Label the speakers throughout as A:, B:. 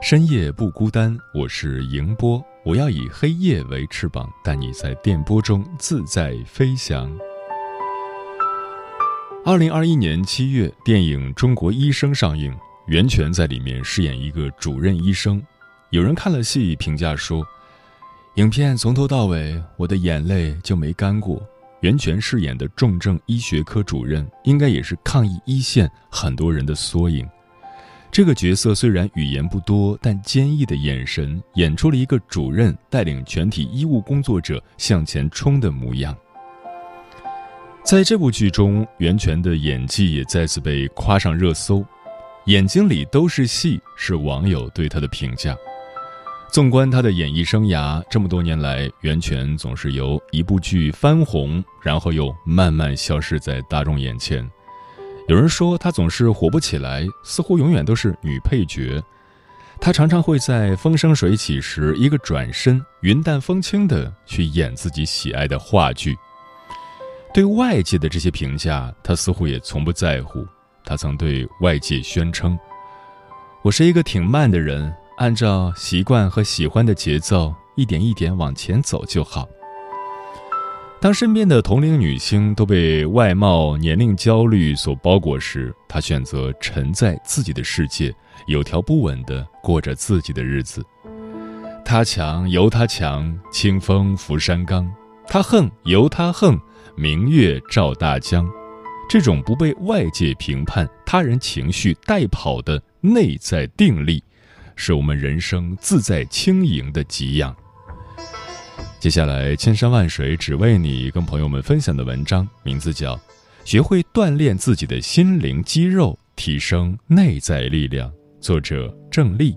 A: 深夜不孤单。我是迎波，我要以黑夜为翅膀，带你在电波中自在飞翔。二零二一年七月，电影《中国医生》上映，袁泉在里面饰演一个主任医生。有人看了戏，评价说，影片从头到尾，我的眼泪就没干过。袁泉饰演的重症医学科主任，应该也是抗疫一线很多人的缩影。这个角色虽然语言不多，但坚毅的眼神演出了一个主任带领全体医务工作者向前冲的模样。在这部剧中，袁泉的演技也再次被夸上热搜，“眼睛里都是戏”是网友对他的评价。纵观他的演艺生涯，这么多年来，袁泉总是由一部剧翻红，然后又慢慢消失在大众眼前。有人说他总是火不起来，似乎永远都是女配角。他常常会在风生水起时一个转身，云淡风轻的去演自己喜爱的话剧。对外界的这些评价，他似乎也从不在乎。他曾对外界宣称：“我是一个挺慢的人。”按照习惯和喜欢的节奏，一点一点往前走就好。当身边的同龄女星都被外貌、年龄焦虑所包裹时，她选择沉在自己的世界，有条不紊地过着自己的日子。他强由他强，清风拂山岗；他横由他横，明月照大江。这种不被外界评判、他人情绪带跑的内在定力。是我们人生自在轻盈的给养。接下来，千山万水只为你，跟朋友们分享的文章名字叫《学会锻炼自己的心灵肌肉，提升内在力量》，作者郑丽。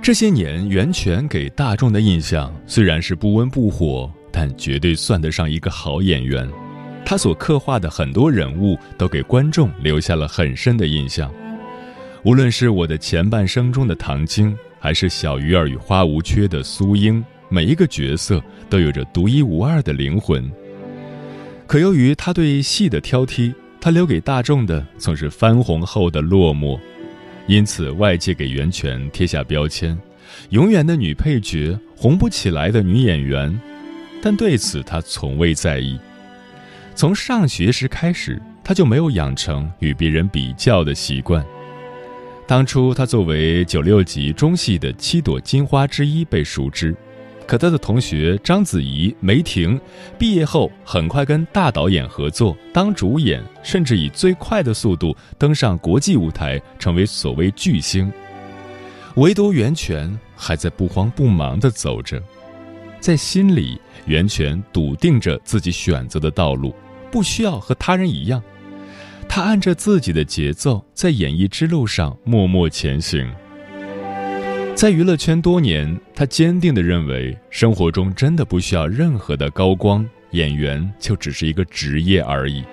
A: 这些年，袁泉给大众的印象虽然是不温不火，但绝对算得上一个好演员。他所刻画的很多人物都给观众留下了很深的印象。无论是我的前半生中的唐晶，还是小鱼儿与花无缺的苏英，每一个角色都有着独一无二的灵魂。可由于他对戏的挑剔，他留给大众的总是翻红后的落寞。因此，外界给袁泉贴下标签：永远的女配角，红不起来的女演员。但对此，他从未在意。从上学时开始，他就没有养成与别人比较的习惯。当初，他作为九六级中戏的七朵金花之一被熟知。可他的同学章子怡、梅婷，毕业后很快跟大导演合作当主演，甚至以最快的速度登上国际舞台，成为所谓巨星。唯独袁泉还在不慌不忙地走着，在心里，袁泉笃定着自己选择的道路，不需要和他人一样。他按着自己的节奏，在演艺之路上默默前行。在娱乐圈多年，他坚定地认为，生活中真的不需要任何的高光，演员就只是一个职业而已。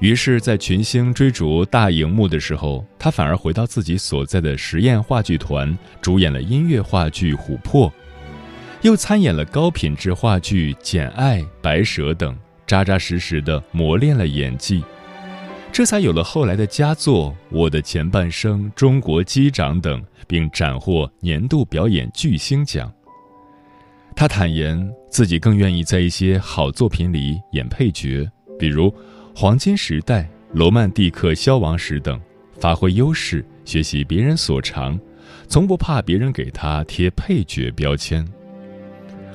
A: 于是，在群星追逐大荧幕的时候，他反而回到自己所在的实验话剧团，主演了音乐话剧《琥珀》，又参演了高品质话剧《简爱》《白蛇》等，扎扎实实地磨练了演技。这才有了后来的佳作《我的前半生》《中国机长》等，并斩获年度表演巨星奖。他坦言自己更愿意在一些好作品里演配角，比如《黄金时代》《罗曼蒂克消亡史》等，发挥优势，学习别人所长，从不怕别人给他贴配角标签。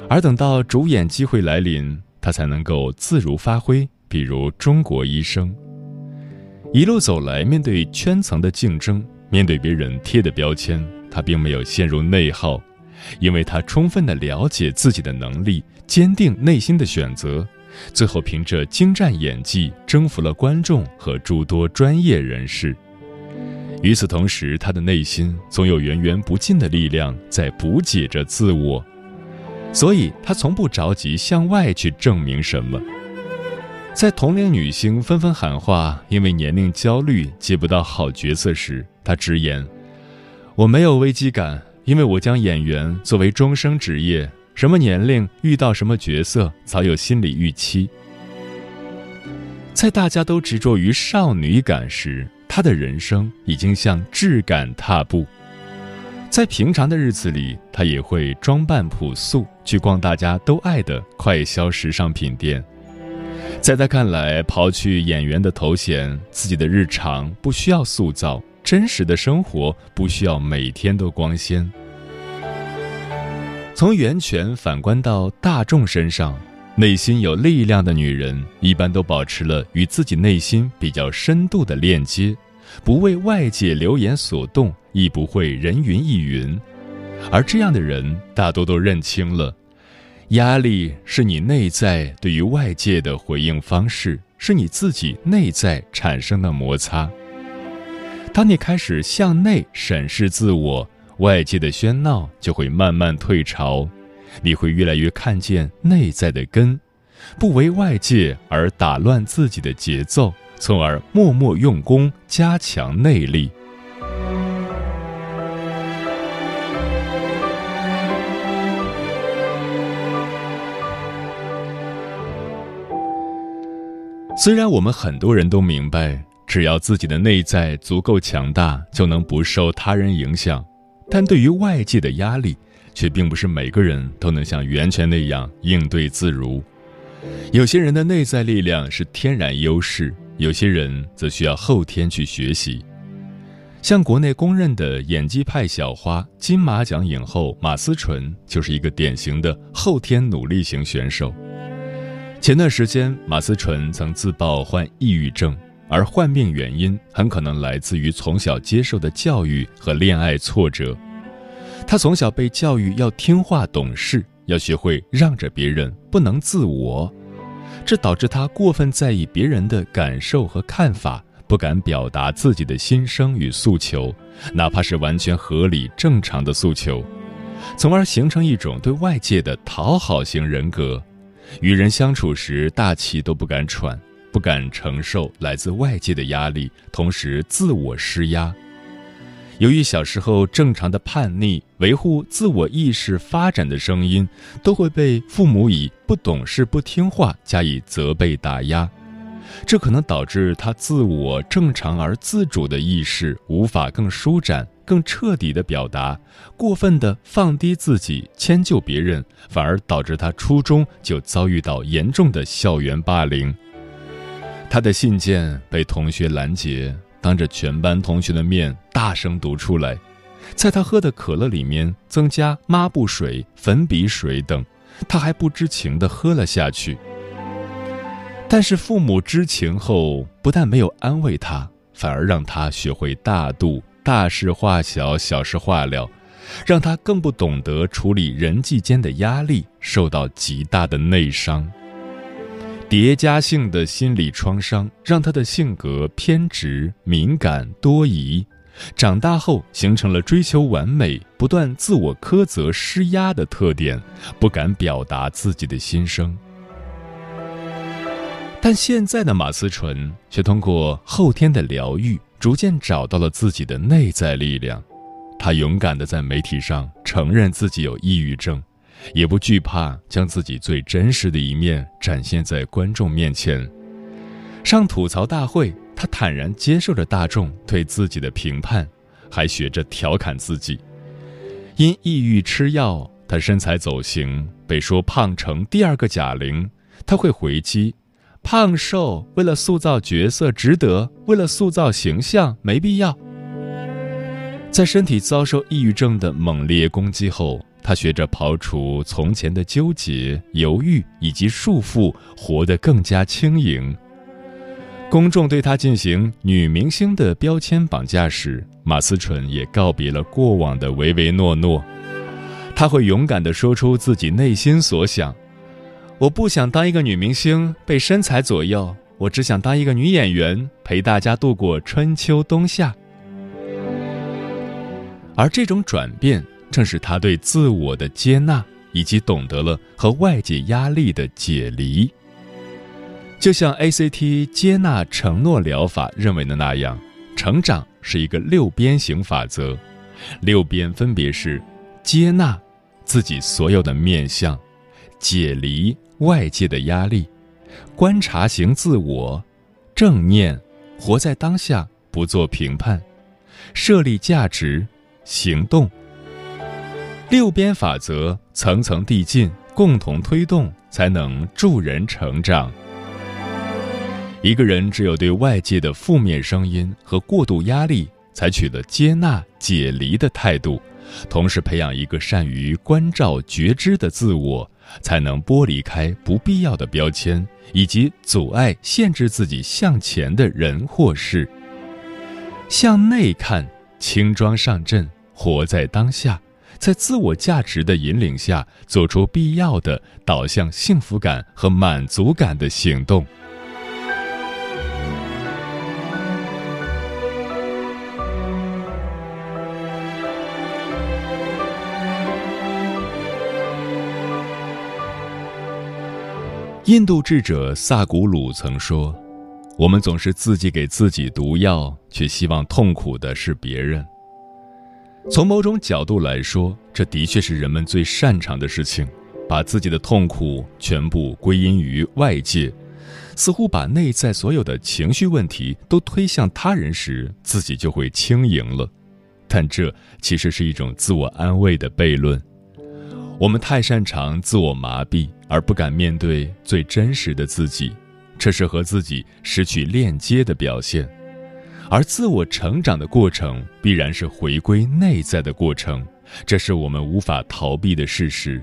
A: 而等到主演机会来临，他才能够自如发挥。比如《中国医生》，一路走来，面对圈层的竞争，面对别人贴的标签，他并没有陷入内耗。因为他充分的了解自己的能力，坚定内心的选择，最后凭着精湛演技征服了观众和诸多专业人士。与此同时，他的内心总有源源不尽的力量在补给着自我，所以他从不着急向外去证明什么。在同龄女星纷纷喊话因为年龄焦虑接不到好角色时，他直言：“我没有危机感。”因为我将演员作为终生职业，什么年龄遇到什么角色，早有心理预期。在大家都执着于少女感时，她的人生已经向质感踏步。在平常的日子里，她也会装扮朴素，去逛大家都爱的快消时尚品店。在她看来，刨去演员的头衔，自己的日常不需要塑造。真实的生活不需要每天都光鲜。从源泉反观到大众身上，内心有力量的女人一般都保持了与自己内心比较深度的链接，不为外界流言所动，亦不会人云亦云。而这样的人大多都认清了，压力是你内在对于外界的回应方式，是你自己内在产生的摩擦。当你开始向内审视自我，外界的喧闹就会慢慢退潮，你会越来越看见内在的根，不为外界而打乱自己的节奏，从而默默用功加强内力。虽然我们很多人都明白。只要自己的内在足够强大，就能不受他人影响。但对于外界的压力，却并不是每个人都能像袁泉那样应对自如。有些人的内在力量是天然优势，有些人则需要后天去学习。像国内公认的演技派小花、金马奖影后马思纯，就是一个典型的后天努力型选手。前段时间，马思纯曾自曝患抑郁症。而患病原因很可能来自于从小接受的教育和恋爱挫折。他从小被教育要听话懂事，要学会让着别人，不能自我，这导致他过分在意别人的感受和看法，不敢表达自己的心声与诉求，哪怕是完全合理正常的诉求，从而形成一种对外界的讨好型人格，与人相处时大气都不敢喘。不敢承受来自外界的压力，同时自我施压。由于小时候正常的叛逆、维护自我意识发展的声音，都会被父母以不懂事、不听话加以责备打压，这可能导致他自我正常而自主的意识无法更舒展、更彻底的表达，过分的放低自己、迁就别人，反而导致他初中就遭遇到严重的校园霸凌。他的信件被同学拦截，当着全班同学的面大声读出来，在他喝的可乐里面增加抹布水、粉笔水等，他还不知情地喝了下去。但是父母知情后，不但没有安慰他，反而让他学会大度，大事化小，小事化了，让他更不懂得处理人际间的压力，受到极大的内伤。叠加性的心理创伤让他的性格偏执、敏感、多疑，长大后形成了追求完美、不断自我苛责、施压的特点，不敢表达自己的心声。但现在的马思纯却通过后天的疗愈，逐渐找到了自己的内在力量。他勇敢地在媒体上承认自己有抑郁症。也不惧怕将自己最真实的一面展现在观众面前。上吐槽大会，他坦然接受着大众对自己的评判，还学着调侃自己。因抑郁吃药，他身材走形，被说胖成第二个贾玲，他会回击：胖瘦为了塑造角色值得，为了塑造形象没必要。在身体遭受抑郁症的猛烈攻击后，他学着刨除从前的纠结、犹豫以及束缚，活得更加轻盈。公众对他进行女明星的标签绑架时，马思纯也告别了过往的唯唯诺诺。他会勇敢地说出自己内心所想：“我不想当一个女明星，被身材左右。我只想当一个女演员，陪大家度过春秋冬夏。”而这种转变，正是他对自我的接纳，以及懂得了和外界压力的解离。就像 ACT 接纳承诺疗法认为的那样，成长是一个六边形法则，六边分别是：接纳自己所有的面相，解离外界的压力，观察型自我，正念，活在当下，不做评判，设立价值。行动，六边法则层层递进，共同推动，才能助人成长。一个人只有对外界的负面声音和过度压力采取了接纳、解离的态度，同时培养一个善于关照、觉知的自我，才能剥离开不必要的标签以及阻碍、限制自己向前的人或事。向内看。轻装上阵，活在当下，在自我价值的引领下，做出必要的导向幸福感和满足感的行动。印度智者萨古鲁曾说。我们总是自己给自己毒药，却希望痛苦的是别人。从某种角度来说，这的确是人们最擅长的事情，把自己的痛苦全部归因于外界，似乎把内在所有的情绪问题都推向他人时，自己就会轻盈了。但这其实是一种自我安慰的悖论。我们太擅长自我麻痹，而不敢面对最真实的自己。这是和自己失去链接的表现，而自我成长的过程必然是回归内在的过程，这是我们无法逃避的事实。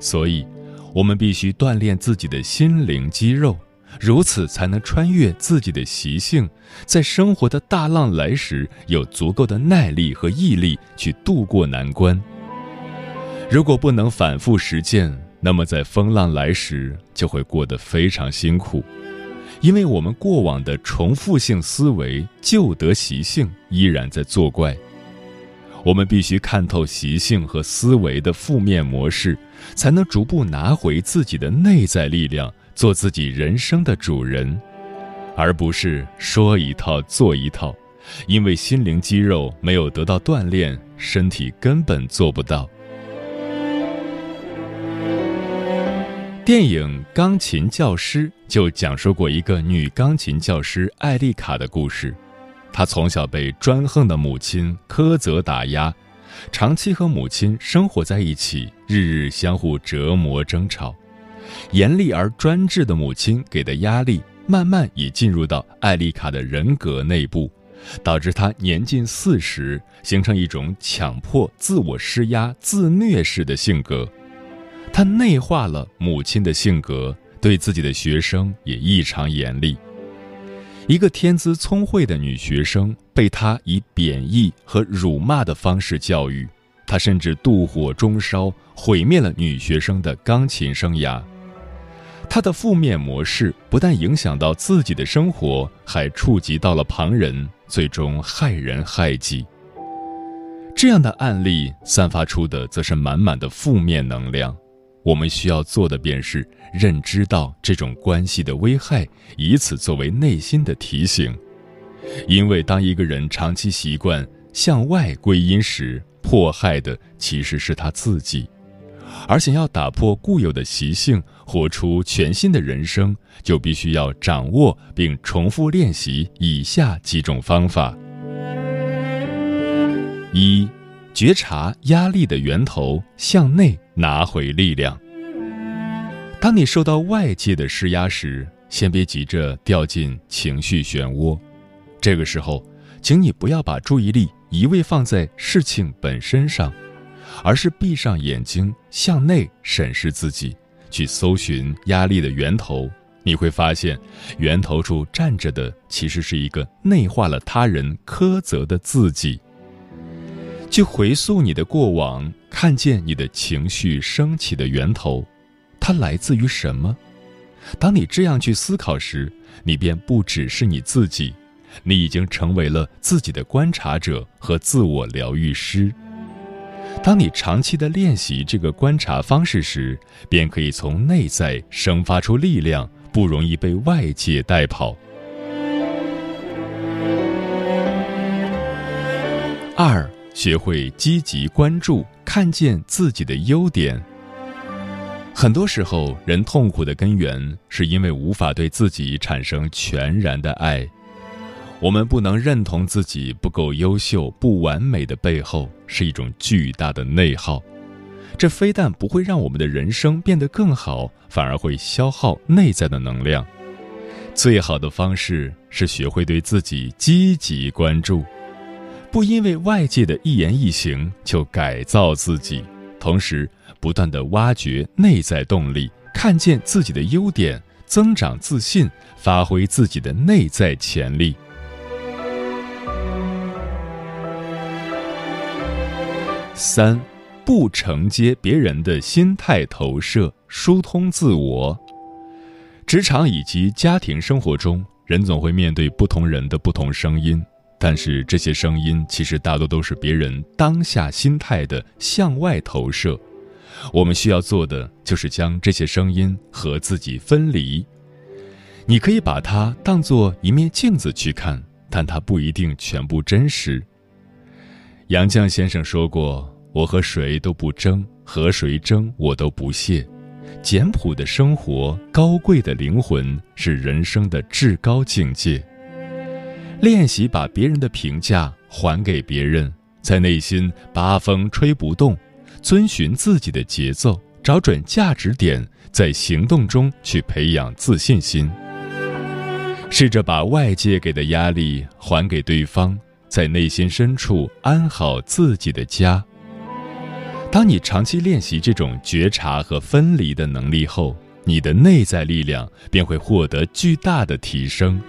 A: 所以，我们必须锻炼自己的心灵肌肉，如此才能穿越自己的习性，在生活的大浪来时有足够的耐力和毅力去度过难关。如果不能反复实践，那么在风浪来时就会过得非常辛苦。因为我们过往的重复性思维、旧德习性依然在作怪，我们必须看透习性和思维的负面模式，才能逐步拿回自己的内在力量，做自己人生的主人，而不是说一套做一套。因为心灵肌肉没有得到锻炼，身体根本做不到。电影《钢琴教师》就讲述过一个女钢琴教师艾丽卡的故事。她从小被专横的母亲苛责打压，长期和母亲生活在一起，日日相互折磨争吵。严厉而专制的母亲给的压力，慢慢也进入到艾丽卡的人格内部，导致她年近四十，形成一种强迫、自我施压、自虐式的性格。她内化了母亲的性格，对自己的学生也异常严厉。一个天资聪慧的女学生被他以贬义和辱骂的方式教育，他甚至妒火中烧，毁灭了女学生的钢琴生涯。他的负面模式不但影响到自己的生活，还触及到了旁人，最终害人害己。这样的案例散发出的，则是满满的负面能量。我们需要做的便是认知到这种关系的危害，以此作为内心的提醒。因为当一个人长期习惯向外归因时，迫害的其实是他自己。而想要打破固有的习性，活出全新的人生，就必须要掌握并重复练习以下几种方法：一、觉察压力的源头，向内。拿回力量。当你受到外界的施压时，先别急着掉进情绪漩涡。这个时候，请你不要把注意力一味放在事情本身上，而是闭上眼睛，向内审视自己，去搜寻压力的源头。你会发现，源头处站着的其实是一个内化了他人苛责的自己。去回溯你的过往，看见你的情绪升起的源头，它来自于什么？当你这样去思考时，你便不只是你自己，你已经成为了自己的观察者和自我疗愈师。当你长期的练习这个观察方式时，便可以从内在生发出力量。不容易被外界带跑。二，学会积极关注，看见自己的优点。很多时候，人痛苦的根源是因为无法对自己产生全然的爱。我们不能认同自己不够优秀、不完美的背后，是一种巨大的内耗。这非但不会让我们的人生变得更好，反而会消耗内在的能量。最好的方式是学会对自己积极关注，不因为外界的一言一行就改造自己，同时不断的挖掘内在动力，看见自己的优点，增长自信，发挥自己的内在潜力。三。不承接别人的心态投射，疏通自我。职场以及家庭生活中，人总会面对不同人的不同声音，但是这些声音其实大多都是别人当下心态的向外投射。我们需要做的就是将这些声音和自己分离。你可以把它当做一面镜子去看，但它不一定全部真实。杨绛先生说过。我和谁都不争，和谁争我都不屑。简朴的生活，高贵的灵魂，是人生的至高境界。练习把别人的评价还给别人，在内心八风吹不动，遵循自己的节奏，找准价值点，在行动中去培养自信心。试着把外界给的压力还给对方，在内心深处安好自己的家。当你长期练习这种觉察和分离的能力后，你的内在力量便会获得巨大的提升。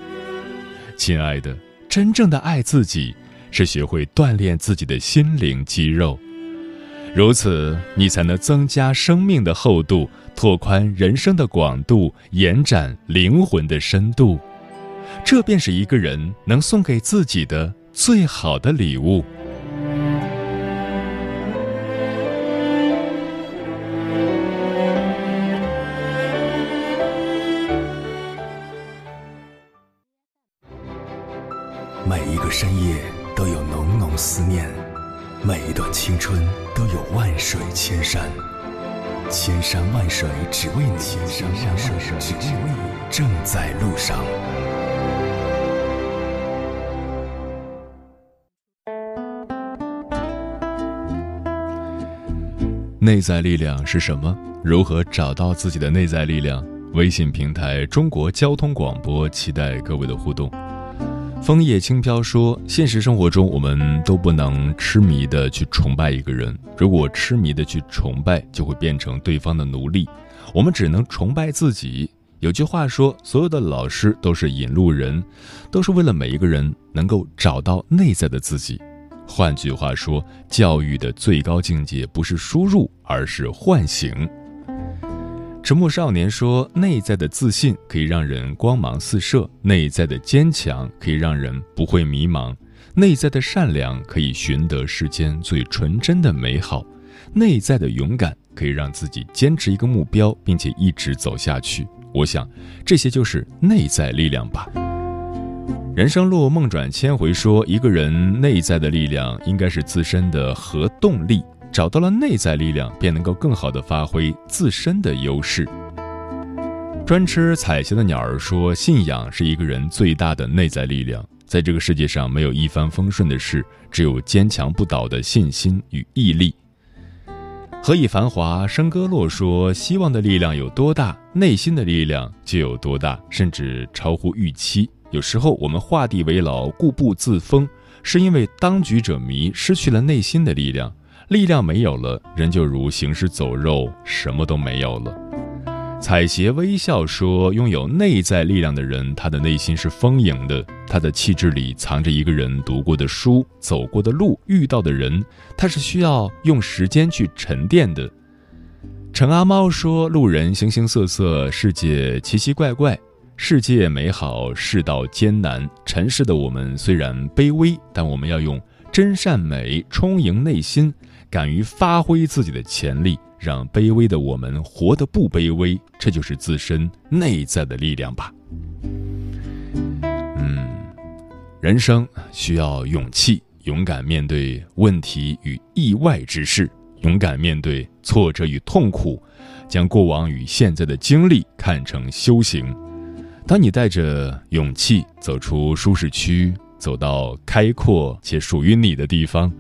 A: 亲爱的，真正的爱自己是学会锻炼自己的心灵肌肉，如此你才能增加生命的厚度，拓宽人生的广度，延展灵魂的深度。这便是一个人能送给自己的最好的礼物。
B: 每一个深夜都有浓浓思念，每一段青春都有万水千山，千山万水只为你，千山万水只为你，正在路上。
A: 内在力量是什么？如何找到自己的内在力量？微信平台中国交通广播，期待各位的互动。枫叶轻飘说：“现实生活中，我们都不能痴迷的去崇拜一个人。如果痴迷的去崇拜，就会变成对方的奴隶。我们只能崇拜自己。有句话说，所有的老师都是引路人，都是为了每一个人能够找到内在的自己。换句话说，教育的最高境界不是输入，而是唤醒。”沉默少年说：“内在的自信可以让人光芒四射，内在的坚强可以让人不会迷茫，内在的善良可以寻得世间最纯真的美好，内在的勇敢可以让自己坚持一个目标，并且一直走下去。我想，这些就是内在力量吧。”人生路梦转千回说：“一个人内在的力量应该是自身的核动力。”找到了内在力量，便能够更好的发挥自身的优势。专吃彩霞的鸟儿说：“信仰是一个人最大的内在力量。在这个世界上，没有一帆风顺的事，只有坚强不倒的信心与毅力。”何以繁华笙歌落说：“希望的力量有多大，内心的力量就有多大，甚至超乎预期。有时候我们画地为牢，固步自封，是因为当局者迷，失去了内心的力量。力量没有了，人就如行尸走肉，什么都没有了。”彩鞋微笑说：“拥有内在力量的人，他的内心是丰盈的，他的气质里藏着一个人读过的书、走过的路、遇到的人，他是需要用时间去沉淀的。”陈阿猫说：“路人形形色色，世界奇奇怪怪，世界美好，世道艰难。尘世的我们虽然卑微，但我们要用真善美充盈内心，敢于发挥自己的潜力。”让卑微的我们活得不卑微，这就是自身内在的力量吧。嗯，人生需要勇气，勇敢面对问题与意外之事，勇敢面对挫折与痛苦，将过往与现在的经历看成修行。当你带着勇气走出舒适区，走到开阔且属于你的地方。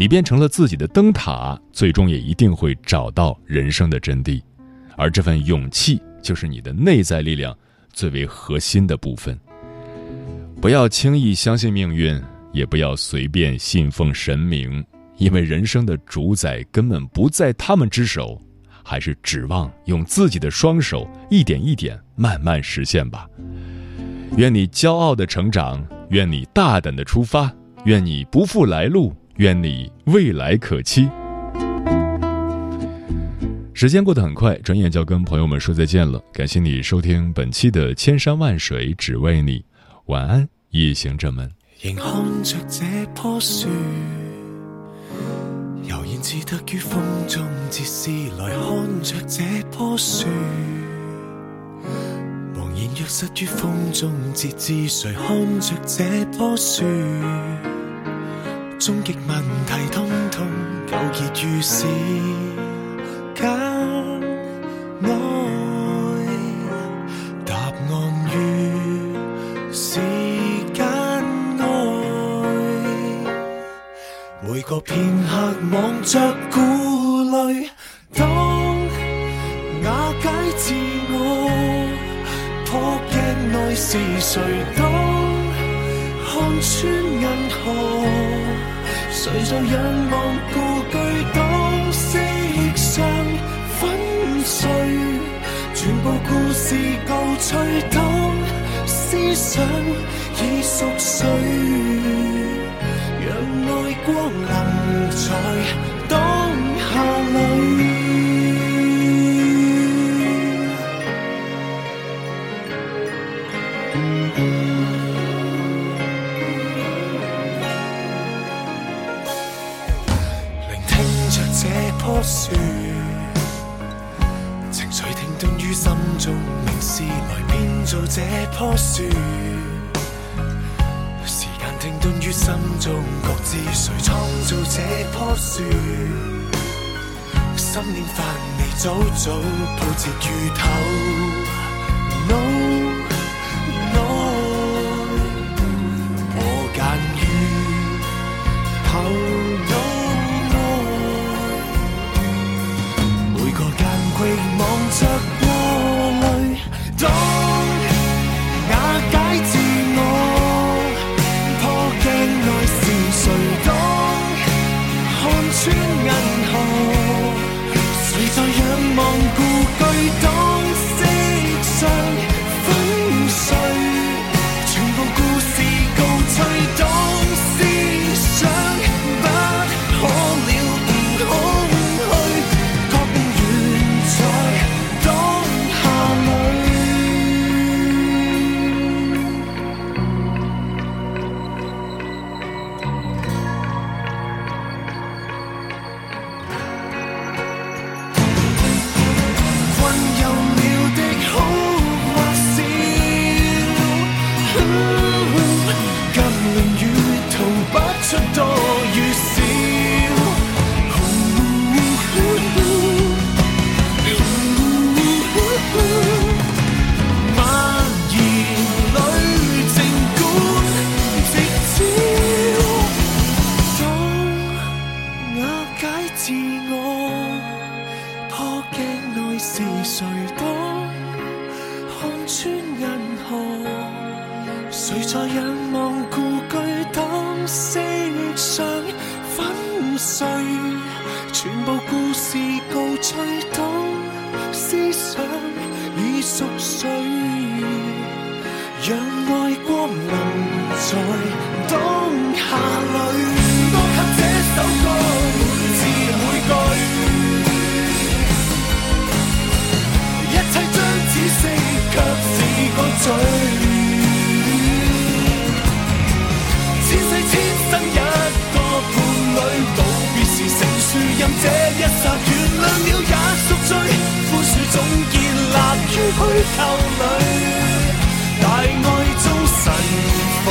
A: 你变成了自己的灯塔，最终也一定会找到人生的真谛，而这份勇气就是你的内在力量最为核心的部分。不要轻易相信命运，也不要随便信奉神明，因为人生的主宰根本不在他们之手，还是指望用自己的双手一点一点慢慢实现吧。愿你骄傲的成长，愿你大胆的出发，愿你不负来路。愿你未来可期。时间过得很快，转眼就要跟朋友们说再见了。感谢你收听本期的《千山万水只为你》，晚安，夜行者们。
C: 仍看着这棵树，悠然自得于风中，折丝来看着这棵树，茫然若失于风中，折枝谁看着这棵树？终极问题，通通纠结于时间内，答案于时间内。每个片刻望着顾虑，当瓦解自我，破镜内是谁？当看穿银河。谁在仰望故居？当色相粉碎，全部故事告吹。当思想已熟睡，让爱光临在当下里。树，情绪停顿于心中，名事来编造这棵树。时间停顿于心中，各自谁创造这棵树？心念发未早早铺设如头谁当看穿银河？谁在仰个嘴。千世千生一个伴侣，道别时成树任这一刹，原谅了也赎罪，枯树总结立于虚构里，大爱中神火。